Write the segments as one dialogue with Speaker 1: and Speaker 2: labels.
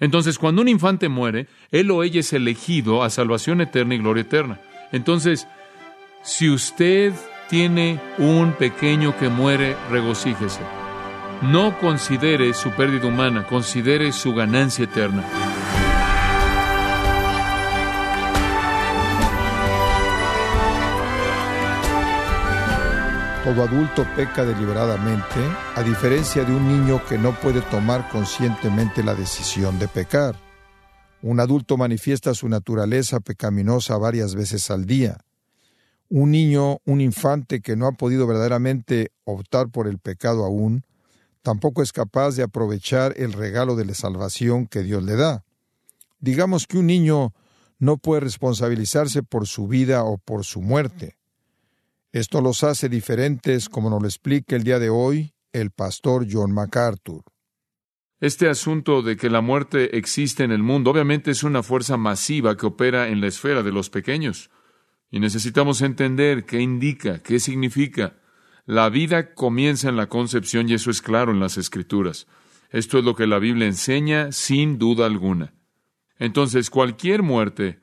Speaker 1: Entonces, cuando un infante muere, él o ella es elegido a salvación eterna y gloria eterna. Entonces, si usted tiene un pequeño que muere, regocíjese. No considere su pérdida humana, considere su ganancia eterna.
Speaker 2: Todo adulto peca deliberadamente, a diferencia de un niño que no puede tomar conscientemente la decisión de pecar. Un adulto manifiesta su naturaleza pecaminosa varias veces al día. Un niño, un infante que no ha podido verdaderamente optar por el pecado aún, tampoco es capaz de aprovechar el regalo de la salvación que Dios le da. Digamos que un niño no puede responsabilizarse por su vida o por su muerte. Esto los hace diferentes, como nos lo explica el día de hoy el pastor John MacArthur.
Speaker 1: Este asunto de que la muerte existe en el mundo obviamente es una fuerza masiva que opera en la esfera de los pequeños. Y necesitamos entender qué indica, qué significa. La vida comienza en la concepción y eso es claro en las escrituras. Esto es lo que la Biblia enseña sin duda alguna. Entonces, cualquier muerte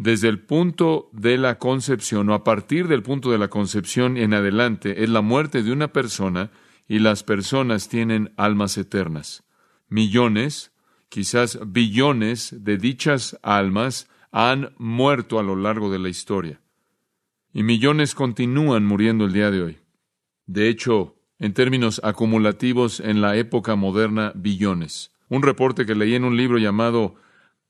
Speaker 1: desde el punto de la concepción o a partir del punto de la concepción en adelante es la muerte de una persona y las personas tienen almas eternas. Millones, quizás billones de dichas almas han muerto a lo largo de la historia. Y millones continúan muriendo el día de hoy. De hecho, en términos acumulativos en la época moderna, billones. Un reporte que leí en un libro llamado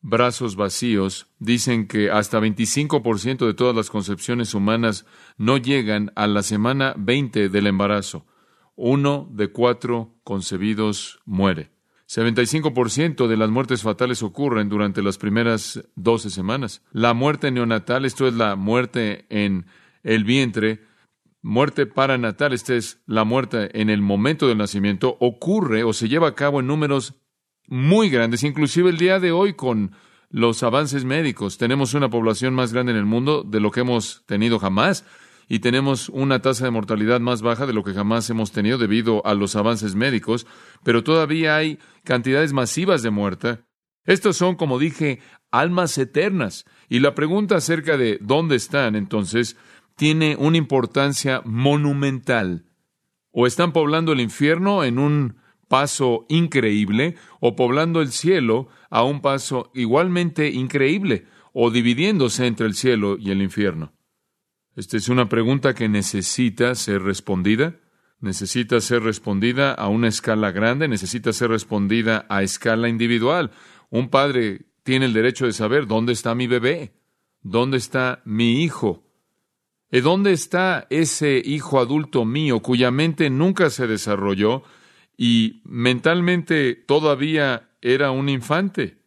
Speaker 1: brazos vacíos, dicen que hasta 25% de todas las concepciones humanas no llegan a la semana 20 del embarazo. Uno de cuatro concebidos muere. 75% de las muertes fatales ocurren durante las primeras 12 semanas. La muerte neonatal, esto es la muerte en el vientre, muerte paranatal, esta es la muerte en el momento del nacimiento, ocurre o se lleva a cabo en números muy grandes, inclusive el día de hoy con los avances médicos. Tenemos una población más grande en el mundo de lo que hemos tenido jamás y tenemos una tasa de mortalidad más baja de lo que jamás hemos tenido debido a los avances médicos, pero todavía hay cantidades masivas de muerte. Estos son, como dije, almas eternas. Y la pregunta acerca de dónde están, entonces, tiene una importancia monumental. O están poblando el infierno en un paso increíble o poblando el cielo a un paso igualmente increíble o dividiéndose entre el cielo y el infierno? Esta es una pregunta que necesita ser respondida. Necesita ser respondida a una escala grande, necesita ser respondida a escala individual. Un padre tiene el derecho de saber dónde está mi bebé, dónde está mi hijo, ¿Y dónde está ese hijo adulto mío cuya mente nunca se desarrolló y mentalmente todavía era un infante.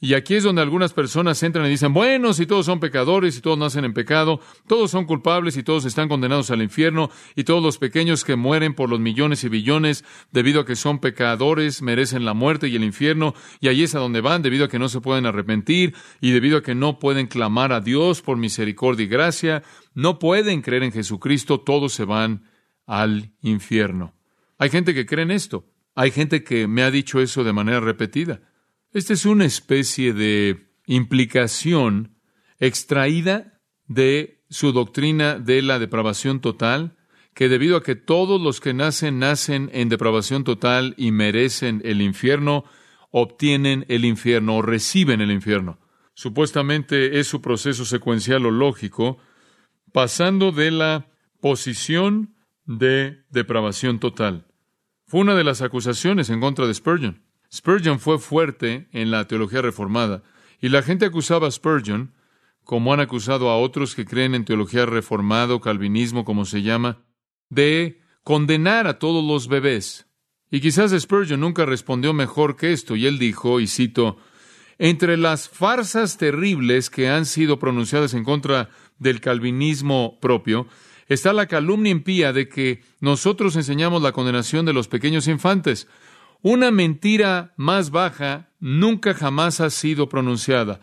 Speaker 1: Y aquí es donde algunas personas entran y dicen, bueno, si todos son pecadores y todos nacen en pecado, todos son culpables y todos están condenados al infierno, y todos los pequeños que mueren por los millones y billones debido a que son pecadores merecen la muerte y el infierno, y ahí es a donde van debido a que no se pueden arrepentir y debido a que no pueden clamar a Dios por misericordia y gracia, no pueden creer en Jesucristo, todos se van al infierno. Hay gente que cree en esto. Hay gente que me ha dicho eso de manera repetida. Esta es una especie de implicación extraída de su doctrina de la depravación total, que debido a que todos los que nacen nacen en depravación total y merecen el infierno, obtienen el infierno o reciben el infierno. Supuestamente es su proceso secuencial o lógico, pasando de la posición de depravación total. Fue una de las acusaciones en contra de Spurgeon. Spurgeon fue fuerte en la teología reformada y la gente acusaba a Spurgeon, como han acusado a otros que creen en teología reformada o calvinismo, como se llama, de condenar a todos los bebés. Y quizás Spurgeon nunca respondió mejor que esto, y él dijo, y cito, entre las farsas terribles que han sido pronunciadas en contra del calvinismo propio, está la calumnia impía de que nosotros enseñamos la condenación de los pequeños infantes. Una mentira más baja nunca jamás ha sido pronunciada.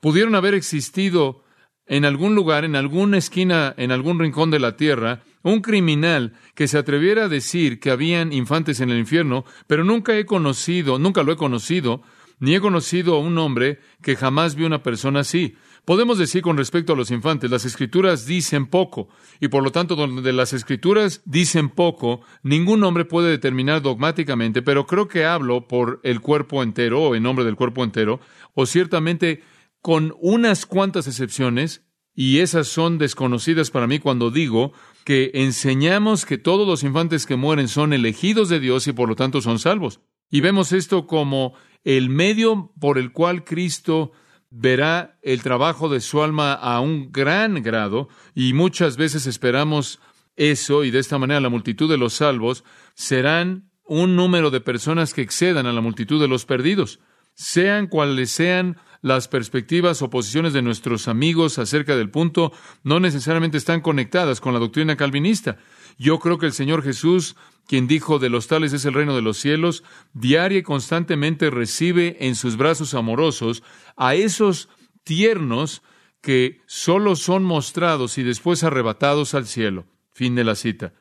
Speaker 1: Pudieron haber existido en algún lugar, en alguna esquina, en algún rincón de la tierra, un criminal que se atreviera a decir que habían infantes en el infierno, pero nunca he conocido, nunca lo he conocido, ni he conocido a un hombre que jamás vio una persona así. Podemos decir con respecto a los infantes, las escrituras dicen poco, y por lo tanto donde las escrituras dicen poco, ningún hombre puede determinar dogmáticamente, pero creo que hablo por el cuerpo entero, o en nombre del cuerpo entero, o ciertamente con unas cuantas excepciones, y esas son desconocidas para mí cuando digo que enseñamos que todos los infantes que mueren son elegidos de Dios y por lo tanto son salvos. Y vemos esto como el medio por el cual Cristo verá el trabajo de su alma a un gran grado y muchas veces esperamos eso y de esta manera la multitud de los salvos serán un número de personas que excedan a la multitud de los perdidos. Sean cuales sean las perspectivas o posiciones de nuestros amigos acerca del punto, no necesariamente están conectadas con la doctrina calvinista. Yo creo que el Señor Jesús, quien dijo de los tales es el reino de los cielos, diaria y constantemente recibe en sus brazos amorosos a esos tiernos que solo son mostrados y después arrebatados al cielo. Fin de la cita.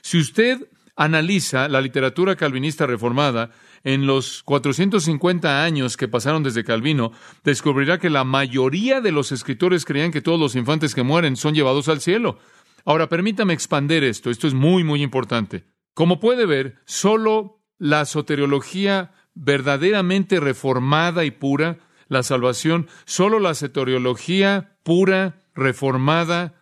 Speaker 1: Si usted analiza la literatura calvinista reformada en los 450 años que pasaron desde Calvino, descubrirá que la mayoría de los escritores creían que todos los infantes que mueren son llevados al cielo. Ahora, permítame expander esto, esto es muy, muy importante. Como puede ver, solo la soteriología verdaderamente reformada y pura, la salvación, solo la soteriología pura, reformada,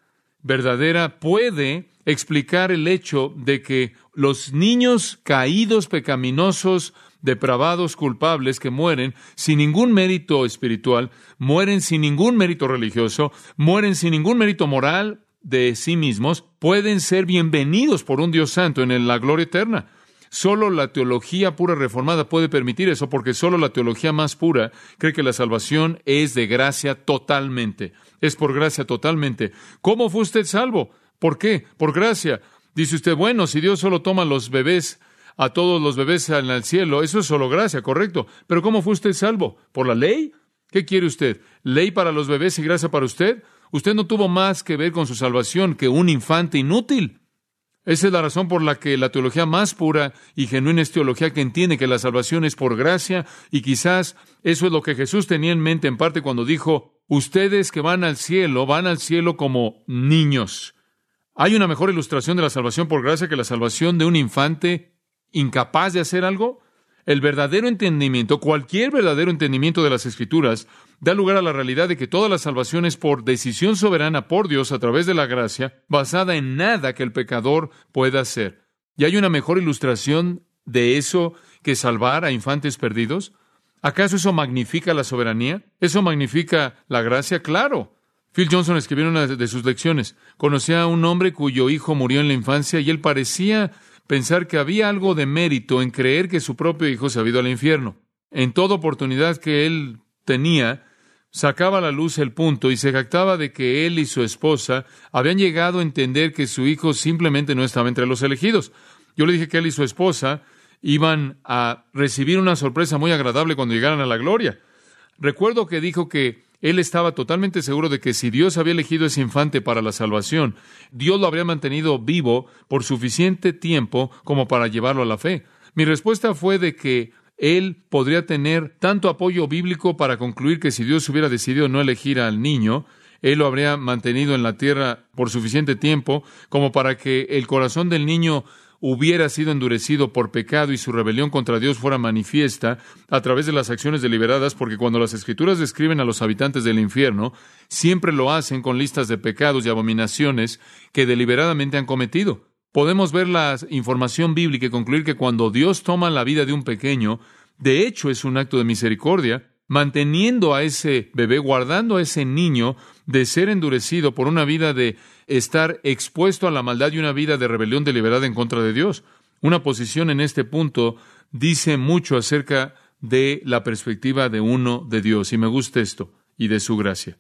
Speaker 1: verdadera, puede explicar el hecho de que los niños caídos, pecaminosos, depravados, culpables, que mueren sin ningún mérito espiritual, mueren sin ningún mérito religioso, mueren sin ningún mérito moral, de sí mismos pueden ser bienvenidos por un Dios santo en la gloria eterna. Solo la teología pura reformada puede permitir eso, porque solo la teología más pura cree que la salvación es de gracia totalmente. Es por gracia totalmente. ¿Cómo fue usted salvo? ¿Por qué? Por gracia. Dice usted, bueno, si Dios solo toma los bebés, a todos los bebés en el cielo, eso es solo gracia, correcto. Pero ¿cómo fue usted salvo? ¿Por la ley? ¿Qué quiere usted? ¿Ley para los bebés y gracia para usted? Usted no tuvo más que ver con su salvación que un infante inútil. Esa es la razón por la que la teología más pura y genuina es teología que entiende que la salvación es por gracia y quizás eso es lo que Jesús tenía en mente en parte cuando dijo, ustedes que van al cielo, van al cielo como niños. ¿Hay una mejor ilustración de la salvación por gracia que la salvación de un infante incapaz de hacer algo? El verdadero entendimiento, cualquier verdadero entendimiento de las Escrituras, da lugar a la realidad de que toda la salvación es por decisión soberana por Dios a través de la gracia, basada en nada que el pecador pueda hacer. ¿Y hay una mejor ilustración de eso que salvar a infantes perdidos? ¿Acaso eso magnifica la soberanía? ¿Eso magnifica la gracia? Claro. Phil Johnson escribió en una de sus lecciones. Conocía a un hombre cuyo hijo murió en la infancia y él parecía pensar que había algo de mérito en creer que su propio hijo se había ido al infierno. En toda oportunidad que él tenía, sacaba a la luz el punto y se jactaba de que él y su esposa habían llegado a entender que su hijo simplemente no estaba entre los elegidos. Yo le dije que él y su esposa iban a recibir una sorpresa muy agradable cuando llegaran a la gloria. Recuerdo que dijo que él estaba totalmente seguro de que si Dios había elegido ese infante para la salvación, Dios lo habría mantenido vivo por suficiente tiempo como para llevarlo a la fe. Mi respuesta fue de que él podría tener tanto apoyo bíblico para concluir que si Dios hubiera decidido no elegir al niño, él lo habría mantenido en la tierra por suficiente tiempo como para que el corazón del niño hubiera sido endurecido por pecado y su rebelión contra Dios fuera manifiesta a través de las acciones deliberadas, porque cuando las escrituras describen a los habitantes del infierno, siempre lo hacen con listas de pecados y abominaciones que deliberadamente han cometido. Podemos ver la información bíblica y concluir que cuando Dios toma la vida de un pequeño, de hecho es un acto de misericordia, manteniendo a ese bebé, guardando a ese niño de ser endurecido por una vida de estar expuesto a la maldad y una vida de rebelión deliberada en contra de Dios. Una posición en este punto dice mucho acerca de la perspectiva de uno de Dios, y me gusta esto, y de su gracia.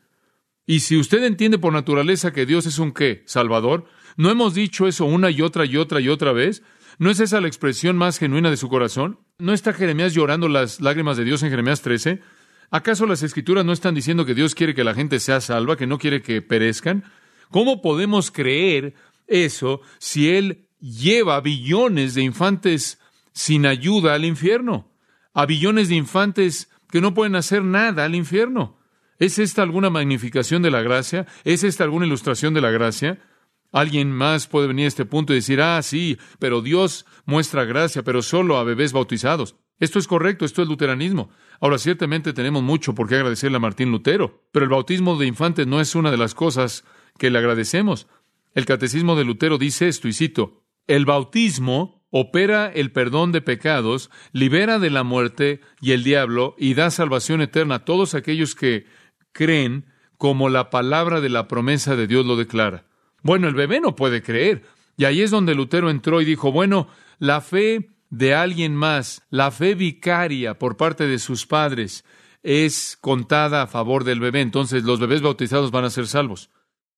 Speaker 1: Y si usted entiende por naturaleza que Dios es un qué, Salvador, ¿no hemos dicho eso una y otra y otra y otra vez? ¿No es esa la expresión más genuina de su corazón? ¿No está Jeremías llorando las lágrimas de Dios en Jeremías 13? ¿Acaso las escrituras no están diciendo que Dios quiere que la gente sea salva, que no quiere que perezcan? ¿Cómo podemos creer eso si Él lleva billones de infantes sin ayuda al infierno? A billones de infantes que no pueden hacer nada al infierno. ¿Es esta alguna magnificación de la gracia? ¿Es esta alguna ilustración de la gracia? Alguien más puede venir a este punto y decir, ah, sí, pero Dios muestra gracia, pero solo a bebés bautizados. Esto es correcto, esto es luteranismo. Ahora, ciertamente tenemos mucho por qué agradecerle a Martín Lutero, pero el bautismo de infantes no es una de las cosas que le agradecemos. El catecismo de Lutero dice esto, y cito, el bautismo opera el perdón de pecados, libera de la muerte y el diablo y da salvación eterna a todos aquellos que creen como la palabra de la promesa de Dios lo declara. Bueno, el bebé no puede creer. Y ahí es donde Lutero entró y dijo, bueno, la fe de alguien más, la fe vicaria por parte de sus padres, es contada a favor del bebé. Entonces los bebés bautizados van a ser salvos.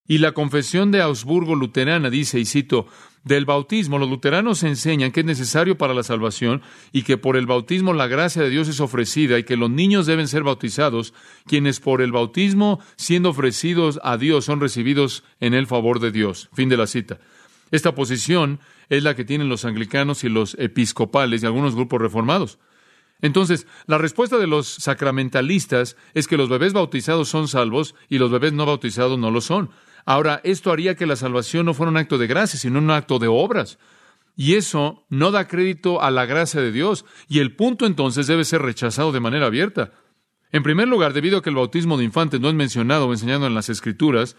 Speaker 1: Y la confesión de Augsburgo luterana dice, y cito, del bautismo, los luteranos enseñan que es necesario para la salvación y que por el bautismo la gracia de Dios es ofrecida y que los niños deben ser bautizados, quienes por el bautismo, siendo ofrecidos a Dios, son recibidos en el favor de Dios. Fin de la cita. Esta posición es la que tienen los anglicanos y los episcopales y algunos grupos reformados. Entonces, la respuesta de los sacramentalistas es que los bebés bautizados son salvos y los bebés no bautizados no lo son. Ahora, esto haría que la salvación no fuera un acto de gracia, sino un acto de obras. Y eso no da crédito a la gracia de Dios, y el punto entonces debe ser rechazado de manera abierta. En primer lugar, debido a que el bautismo de infantes no es mencionado o enseñado en las Escrituras,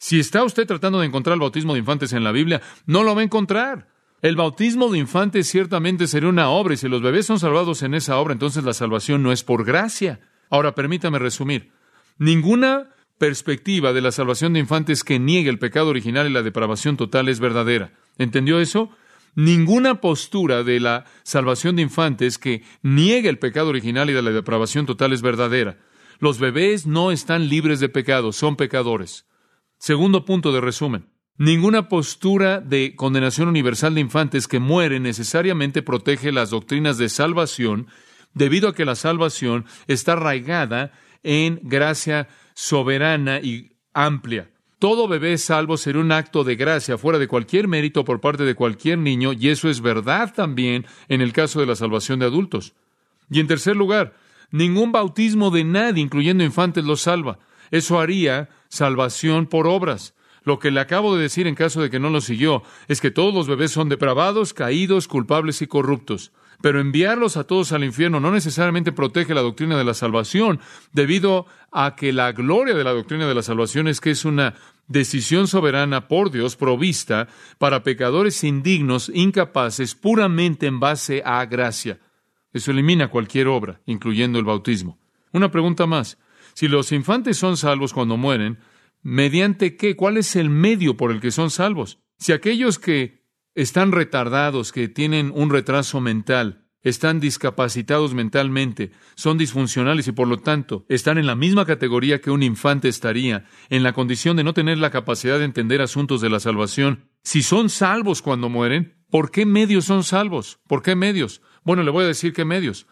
Speaker 1: si está usted tratando de encontrar el bautismo de infantes en la Biblia, no lo va a encontrar. El bautismo de infantes ciertamente sería una obra, y si los bebés son salvados en esa obra, entonces la salvación no es por gracia. Ahora, permítame resumir. Ninguna perspectiva de la salvación de infantes que niegue el pecado original y la depravación total es verdadera. ¿Entendió eso? Ninguna postura de la salvación de infantes que niegue el pecado original y de la depravación total es verdadera. Los bebés no están libres de pecado, son pecadores. Segundo punto de resumen. Ninguna postura de condenación universal de infantes que mueren necesariamente protege las doctrinas de salvación, debido a que la salvación está arraigada en gracia soberana y amplia. Todo bebé salvo será un acto de gracia fuera de cualquier mérito por parte de cualquier niño, y eso es verdad también en el caso de la salvación de adultos. Y en tercer lugar, ningún bautismo de nadie, incluyendo infantes, lo salva. Eso haría salvación por obras. Lo que le acabo de decir en caso de que no lo siguió es que todos los bebés son depravados, caídos, culpables y corruptos. Pero enviarlos a todos al infierno no necesariamente protege la doctrina de la salvación, debido a que la gloria de la doctrina de la salvación es que es una decisión soberana por Dios provista para pecadores indignos, incapaces, puramente en base a gracia. Eso elimina cualquier obra, incluyendo el bautismo. Una pregunta más. Si los infantes son salvos cuando mueren, ¿mediante qué? ¿Cuál es el medio por el que son salvos? Si aquellos que están retardados, que tienen un retraso mental, están discapacitados mentalmente, son disfuncionales y por lo tanto están en la misma categoría que un infante estaría, en la condición de no tener la capacidad de entender asuntos de la salvación. Si son salvos cuando mueren, ¿por qué medios son salvos? ¿Por qué medios? Bueno, le voy a decir qué medios.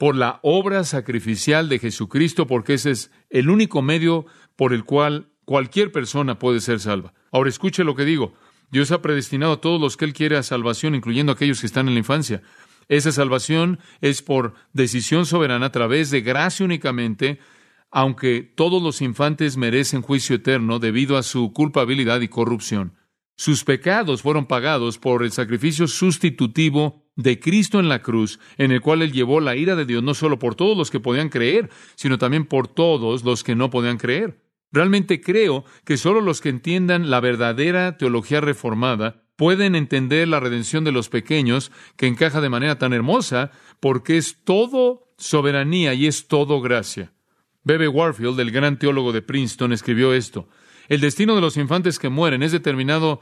Speaker 1: Por la obra sacrificial de Jesucristo, porque ese es el único medio por el cual cualquier persona puede ser salva. Ahora escuche lo que digo. Dios ha predestinado a todos los que Él quiere a salvación, incluyendo a aquellos que están en la infancia. Esa salvación es por decisión soberana a través de gracia únicamente, aunque todos los infantes merecen juicio eterno debido a su culpabilidad y corrupción. Sus pecados fueron pagados por el sacrificio sustitutivo de Cristo en la cruz, en el cual Él llevó la ira de Dios no solo por todos los que podían creer, sino también por todos los que no podían creer. Realmente creo que solo los que entiendan la verdadera teología reformada pueden entender la redención de los pequeños, que encaja de manera tan hermosa, porque es todo soberanía y es todo gracia. Bebe Warfield, el gran teólogo de Princeton, escribió esto. El destino de los infantes que mueren es determinado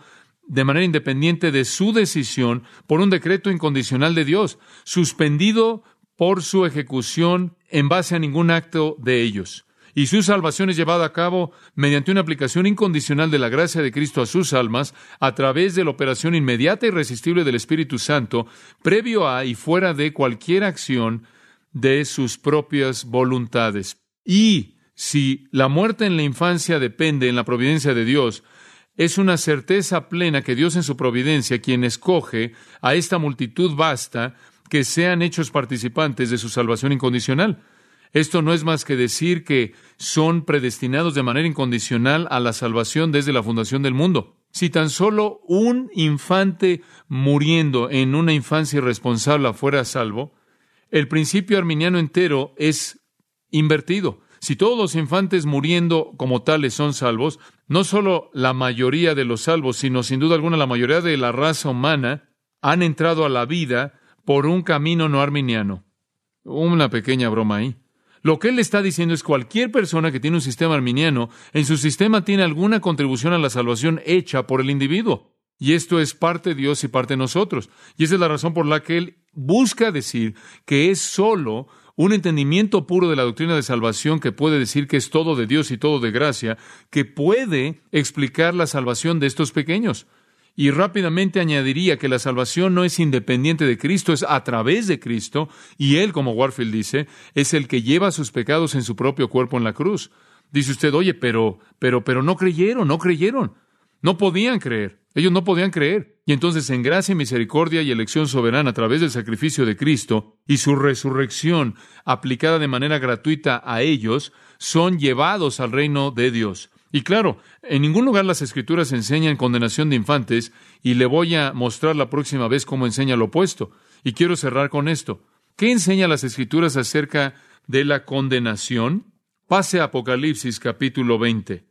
Speaker 1: de manera independiente de su decisión por un decreto incondicional de Dios, suspendido por su ejecución en base a ningún acto de ellos y su salvación es llevada a cabo mediante una aplicación incondicional de la gracia de Cristo a sus almas a través de la operación inmediata y irresistible del Espíritu Santo, previo a y fuera de cualquier acción de sus propias voluntades. Y si la muerte en la infancia depende en la providencia de Dios, es una certeza plena que Dios en su providencia, quien escoge a esta multitud vasta, que sean hechos participantes de su salvación incondicional. Esto no es más que decir que son predestinados de manera incondicional a la salvación desde la fundación del mundo. Si tan solo un infante muriendo en una infancia irresponsable fuera salvo, el principio arminiano entero es invertido. Si todos los infantes muriendo como tales son salvos, no solo la mayoría de los salvos, sino sin duda alguna la mayoría de la raza humana han entrado a la vida por un camino no arminiano. Una pequeña broma ahí. Lo que él está diciendo es cualquier persona que tiene un sistema arminiano, en su sistema tiene alguna contribución a la salvación hecha por el individuo. Y esto es parte de Dios y parte de nosotros. Y esa es la razón por la que él busca decir que es solo un entendimiento puro de la doctrina de salvación que puede decir que es todo de Dios y todo de gracia, que puede explicar la salvación de estos pequeños. Y rápidamente añadiría que la salvación no es independiente de Cristo, es a través de Cristo, y Él, como Warfield dice, es el que lleva sus pecados en su propio cuerpo en la cruz. Dice usted, oye, pero, pero, pero no creyeron, no creyeron. No podían creer. Ellos no podían creer. Y entonces, en gracia, misericordia y elección soberana a través del sacrificio de Cristo y su resurrección aplicada de manera gratuita a ellos, son llevados al reino de Dios. Y claro, en ningún lugar las escrituras enseñan condenación de infantes, y le voy a mostrar la próxima vez cómo enseña lo opuesto. Y quiero cerrar con esto. ¿Qué enseña las escrituras acerca de la condenación? Pase a Apocalipsis capítulo 20.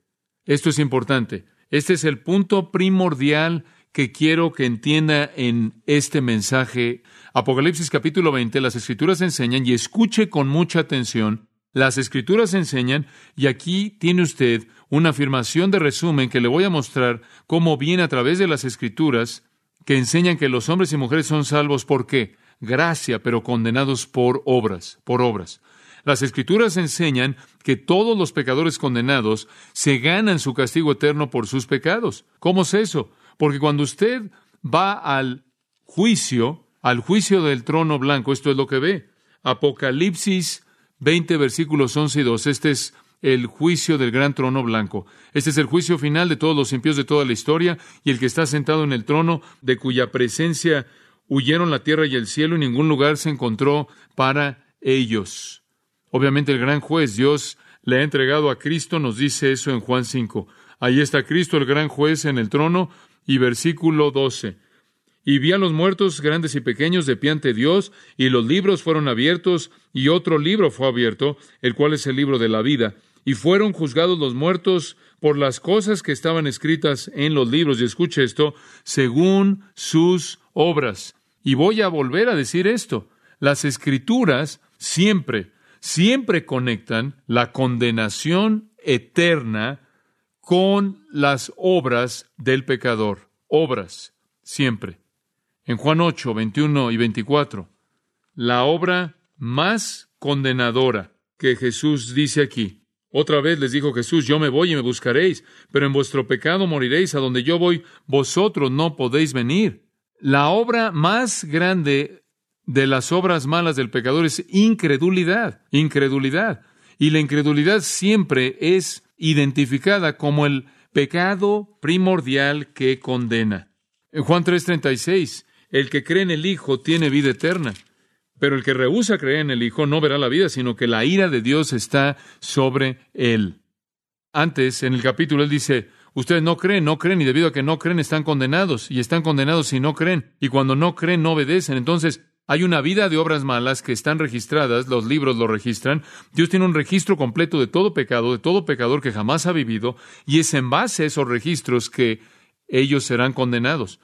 Speaker 1: Esto es importante. Este es el punto primordial que quiero que entienda en este mensaje. Apocalipsis capítulo 20, las escrituras enseñan, y escuche con mucha atención, las escrituras enseñan, y aquí tiene usted una afirmación de resumen que le voy a mostrar cómo viene a través de las escrituras que enseñan que los hombres y mujeres son salvos por qué? Gracia, pero condenados por obras, por obras. Las escrituras enseñan que todos los pecadores condenados se ganan su castigo eterno por sus pecados. ¿Cómo es eso? Porque cuando usted va al juicio, al juicio del trono blanco, esto es lo que ve. Apocalipsis 20 versículos 11 y 2. Este es el juicio del gran trono blanco. Este es el juicio final de todos los impíos de toda la historia y el que está sentado en el trono, de cuya presencia huyeron la tierra y el cielo y ningún lugar se encontró para ellos. Obviamente el gran juez, Dios le ha entregado a Cristo, nos dice eso en Juan 5. Ahí está Cristo, el gran juez, en el trono, y versículo 12. Y vi a los muertos grandes y pequeños de pie ante Dios, y los libros fueron abiertos, y otro libro fue abierto, el cual es el libro de la vida. Y fueron juzgados los muertos por las cosas que estaban escritas en los libros, y escuche esto, según sus obras. Y voy a volver a decir esto. Las escrituras siempre siempre conectan la condenación eterna con las obras del pecador. Obras, siempre. En Juan 8, 21 y 24, la obra más condenadora que Jesús dice aquí. Otra vez les dijo Jesús, yo me voy y me buscaréis, pero en vuestro pecado moriréis, a donde yo voy, vosotros no podéis venir. La obra más grande de las obras malas del pecador es incredulidad, incredulidad. Y la incredulidad siempre es identificada como el pecado primordial que condena. En Juan 3:36, el que cree en el Hijo tiene vida eterna, pero el que rehúsa creer en el Hijo no verá la vida, sino que la ira de Dios está sobre él. Antes, en el capítulo, él dice, ustedes no creen, no creen, y debido a que no creen están condenados, y están condenados si no creen, y cuando no creen no obedecen. Entonces, hay una vida de obras malas que están registradas, los libros lo registran. Dios tiene un registro completo de todo pecado, de todo pecador que jamás ha vivido, y es en base a esos registros que ellos serán condenados.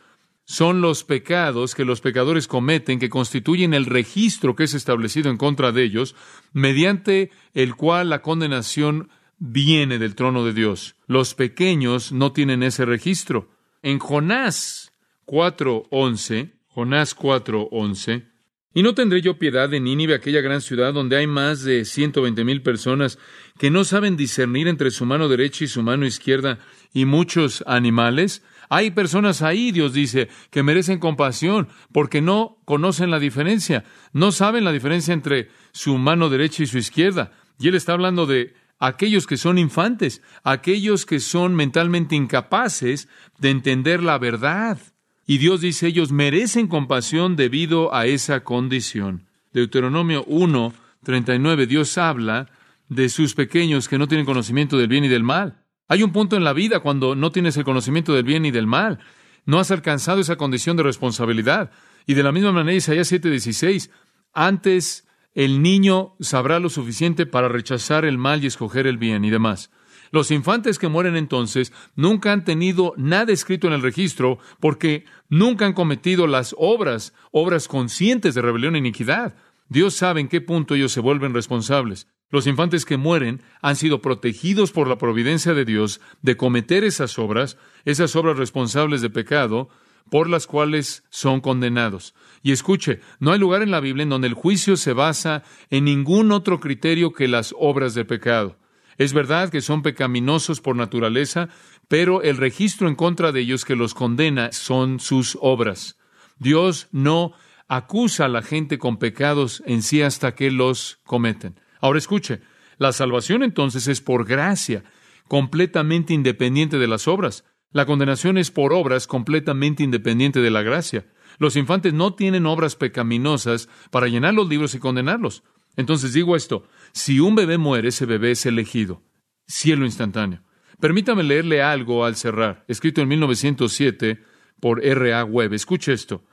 Speaker 1: Son los pecados que los pecadores cometen que constituyen el registro que es establecido en contra de ellos, mediante el cual la condenación viene del trono de Dios. Los pequeños no tienen ese registro. En Jonás 4.11, Jonás 4.11, y no tendré yo piedad de Nínive, aquella gran ciudad donde hay más de ciento veinte mil personas que no saben discernir entre su mano derecha y su mano izquierda y muchos animales. Hay personas ahí, Dios dice, que merecen compasión porque no conocen la diferencia, no saben la diferencia entre su mano derecha y su izquierda. Y Él está hablando de aquellos que son infantes, aquellos que son mentalmente incapaces de entender la verdad. Y Dios dice, ellos merecen compasión debido a esa condición. Deuteronomio 1, 39, Dios habla de sus pequeños que no tienen conocimiento del bien y del mal. Hay un punto en la vida cuando no tienes el conocimiento del bien y del mal. No has alcanzado esa condición de responsabilidad. Y de la misma manera, Isaías 7:16, antes el niño sabrá lo suficiente para rechazar el mal y escoger el bien y demás. Los infantes que mueren entonces nunca han tenido nada escrito en el registro porque nunca han cometido las obras, obras conscientes de rebelión e iniquidad. Dios sabe en qué punto ellos se vuelven responsables. Los infantes que mueren han sido protegidos por la providencia de Dios de cometer esas obras, esas obras responsables de pecado, por las cuales son condenados. Y escuche, no hay lugar en la Biblia en donde el juicio se basa en ningún otro criterio que las obras de pecado. Es verdad que son pecaminosos por naturaleza, pero el registro en contra de ellos que los condena son sus obras. Dios no acusa a la gente con pecados en sí hasta que los cometen. Ahora escuche, la salvación entonces es por gracia, completamente independiente de las obras. La condenación es por obras completamente independiente de la gracia. Los infantes no tienen obras pecaminosas para llenar los libros y condenarlos. Entonces digo esto, si un bebé muere, ese bebé es elegido. Cielo instantáneo. Permítame leerle algo al cerrar, escrito en 1907 por R. A. Webb. Escuche esto.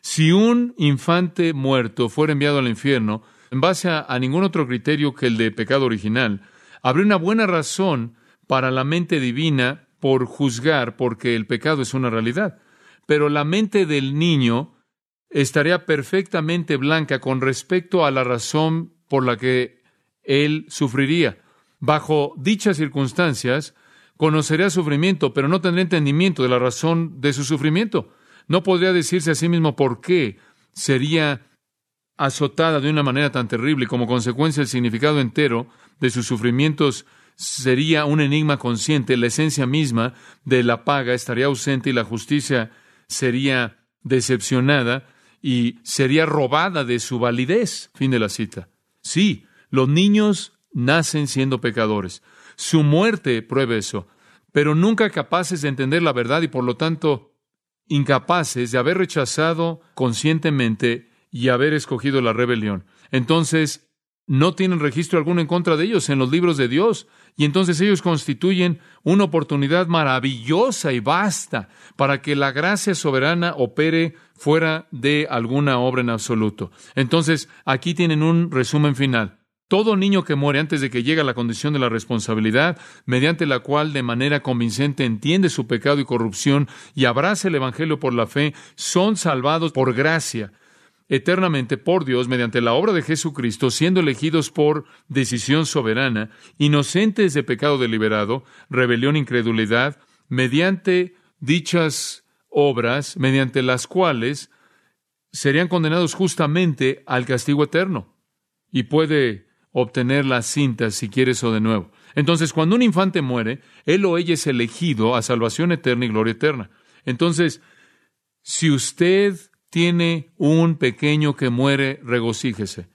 Speaker 1: Si un infante muerto fuera enviado al infierno, en base a, a, ningún otro criterio que el de pecado original, habría una buena razón para la mente divina por juzgar porque el pecado es una realidad. Pero la mente del niño estaría perfectamente blanca con respecto a la razón por la que él sufriría. Bajo dichas circunstancias, conocería sufrimiento, pero no tendría entendimiento de la razón de su sufrimiento. No podría decirse a sí mismo por qué sería azotada de una manera tan terrible y como consecuencia el significado entero de sus sufrimientos sería un enigma consciente, la esencia misma de la paga estaría ausente y la justicia sería decepcionada y sería robada de su validez. Fin de la cita. Sí, los niños nacen siendo pecadores. Su muerte prueba eso, pero nunca capaces de entender la verdad y por lo tanto incapaces de haber rechazado conscientemente y haber escogido la rebelión. Entonces, no tienen registro alguno en contra de ellos en los libros de Dios. Y entonces ellos constituyen una oportunidad maravillosa y vasta para que la gracia soberana opere fuera de alguna obra en absoluto. Entonces, aquí tienen un resumen final. Todo niño que muere antes de que llegue a la condición de la responsabilidad, mediante la cual de manera convincente entiende su pecado y corrupción y abraza el Evangelio por la fe, son salvados por gracia eternamente por Dios mediante la obra de Jesucristo, siendo elegidos por decisión soberana, inocentes de pecado deliberado, rebelión, incredulidad, mediante dichas obras, mediante las cuales serían condenados justamente al castigo eterno. Y puede obtener la cinta si quiere eso de nuevo. Entonces, cuando un infante muere, él o ella es elegido a salvación eterna y gloria eterna. Entonces, si usted tiene un pequeño que muere, regocíjese.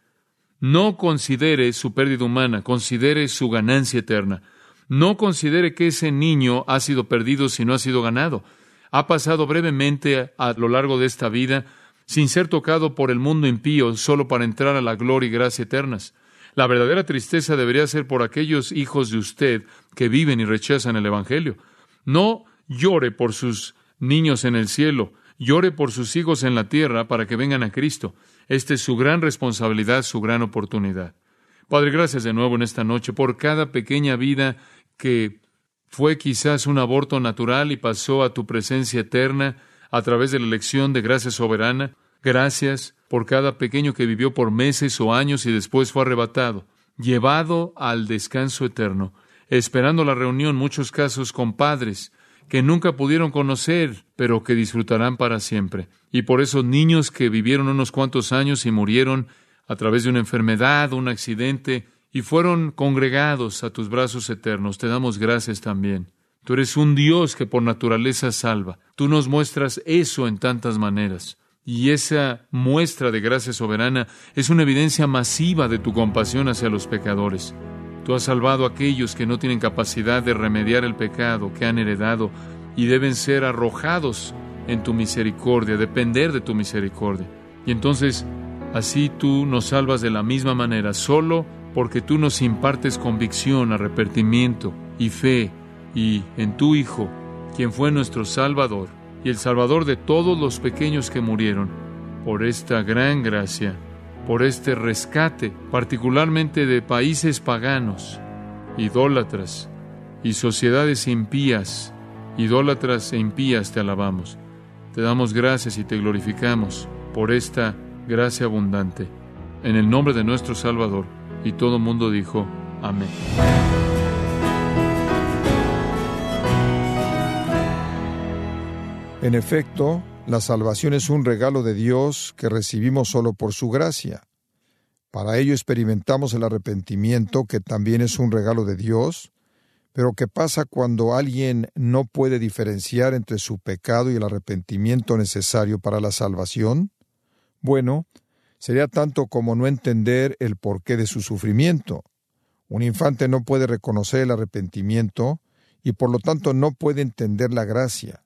Speaker 1: No considere su pérdida humana, considere su ganancia eterna. No considere que ese niño ha sido perdido si no ha sido ganado. Ha pasado brevemente a lo largo de esta vida sin ser tocado por el mundo impío solo para entrar a la gloria y gracia eternas. La verdadera tristeza debería ser por aquellos hijos de usted que viven y rechazan el Evangelio. No llore por sus niños en el cielo, Llore por sus hijos en la tierra para que vengan a Cristo. Esta es su gran responsabilidad, su gran oportunidad. Padre, gracias de nuevo en esta noche por cada pequeña vida que fue quizás un aborto natural y pasó a tu presencia eterna a través de la elección de gracia soberana. Gracias por cada pequeño que vivió por meses o años y después fue arrebatado, llevado al descanso eterno, esperando la reunión, muchos casos con padres que nunca pudieron conocer, pero que disfrutarán para siempre. Y por esos niños que vivieron unos cuantos años y murieron a través de una enfermedad, un accidente, y fueron congregados a tus brazos eternos, te damos gracias también. Tú eres un Dios que por naturaleza salva. Tú nos muestras eso en tantas maneras. Y esa muestra de gracia soberana es una evidencia masiva de tu compasión hacia los pecadores. Tú has salvado a aquellos que no tienen capacidad de remediar el pecado que han heredado y deben ser arrojados en tu misericordia, depender de tu misericordia. Y entonces Así tú nos salvas de la misma manera, solo porque tú nos impartes convicción, arrepentimiento y fe y en tu Hijo, quien fue nuestro Salvador y el Salvador de todos los pequeños que murieron, por esta gran gracia, por este rescate, particularmente de países paganos, idólatras y sociedades impías, idólatras e impías te alabamos. Te damos gracias y te glorificamos por esta gracia abundante. En el nombre de nuestro Salvador. Y todo mundo dijo, amén.
Speaker 2: En efecto, la salvación es un regalo de Dios que recibimos solo por su gracia. Para ello experimentamos el arrepentimiento, que también es un regalo de Dios, pero ¿qué pasa cuando alguien no puede diferenciar entre su pecado y el arrepentimiento necesario para la salvación? Bueno, sería tanto como no entender el porqué de su sufrimiento. Un infante no puede reconocer el arrepentimiento y por lo tanto no puede entender la gracia.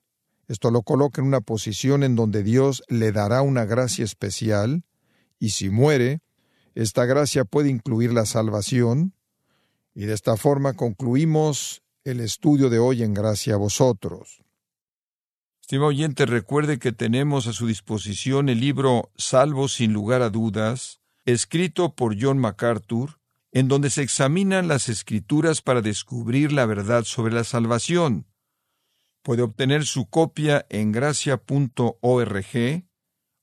Speaker 2: Esto lo coloca en una posición en donde Dios le dará una gracia especial y si muere, esta gracia puede incluir la salvación y de esta forma concluimos el estudio de hoy en gracia a vosotros. Estimado oyente, recuerde que tenemos a su disposición el libro Salvo sin lugar a dudas, escrito por John MacArthur, en donde se examinan las escrituras para descubrir la verdad sobre la salvación. Puede obtener su copia en gracia.org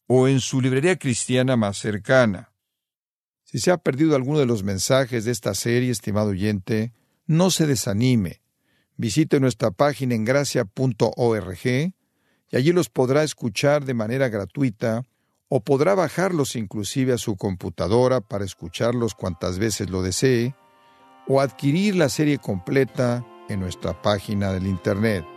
Speaker 2: o en su librería cristiana más cercana. Si se ha perdido alguno de los mensajes de esta serie, estimado oyente, no se desanime. Visite nuestra página en gracia.org y allí los podrá escuchar de manera gratuita o podrá bajarlos inclusive a su computadora para escucharlos cuantas veces lo desee o adquirir la serie completa en nuestra página del Internet.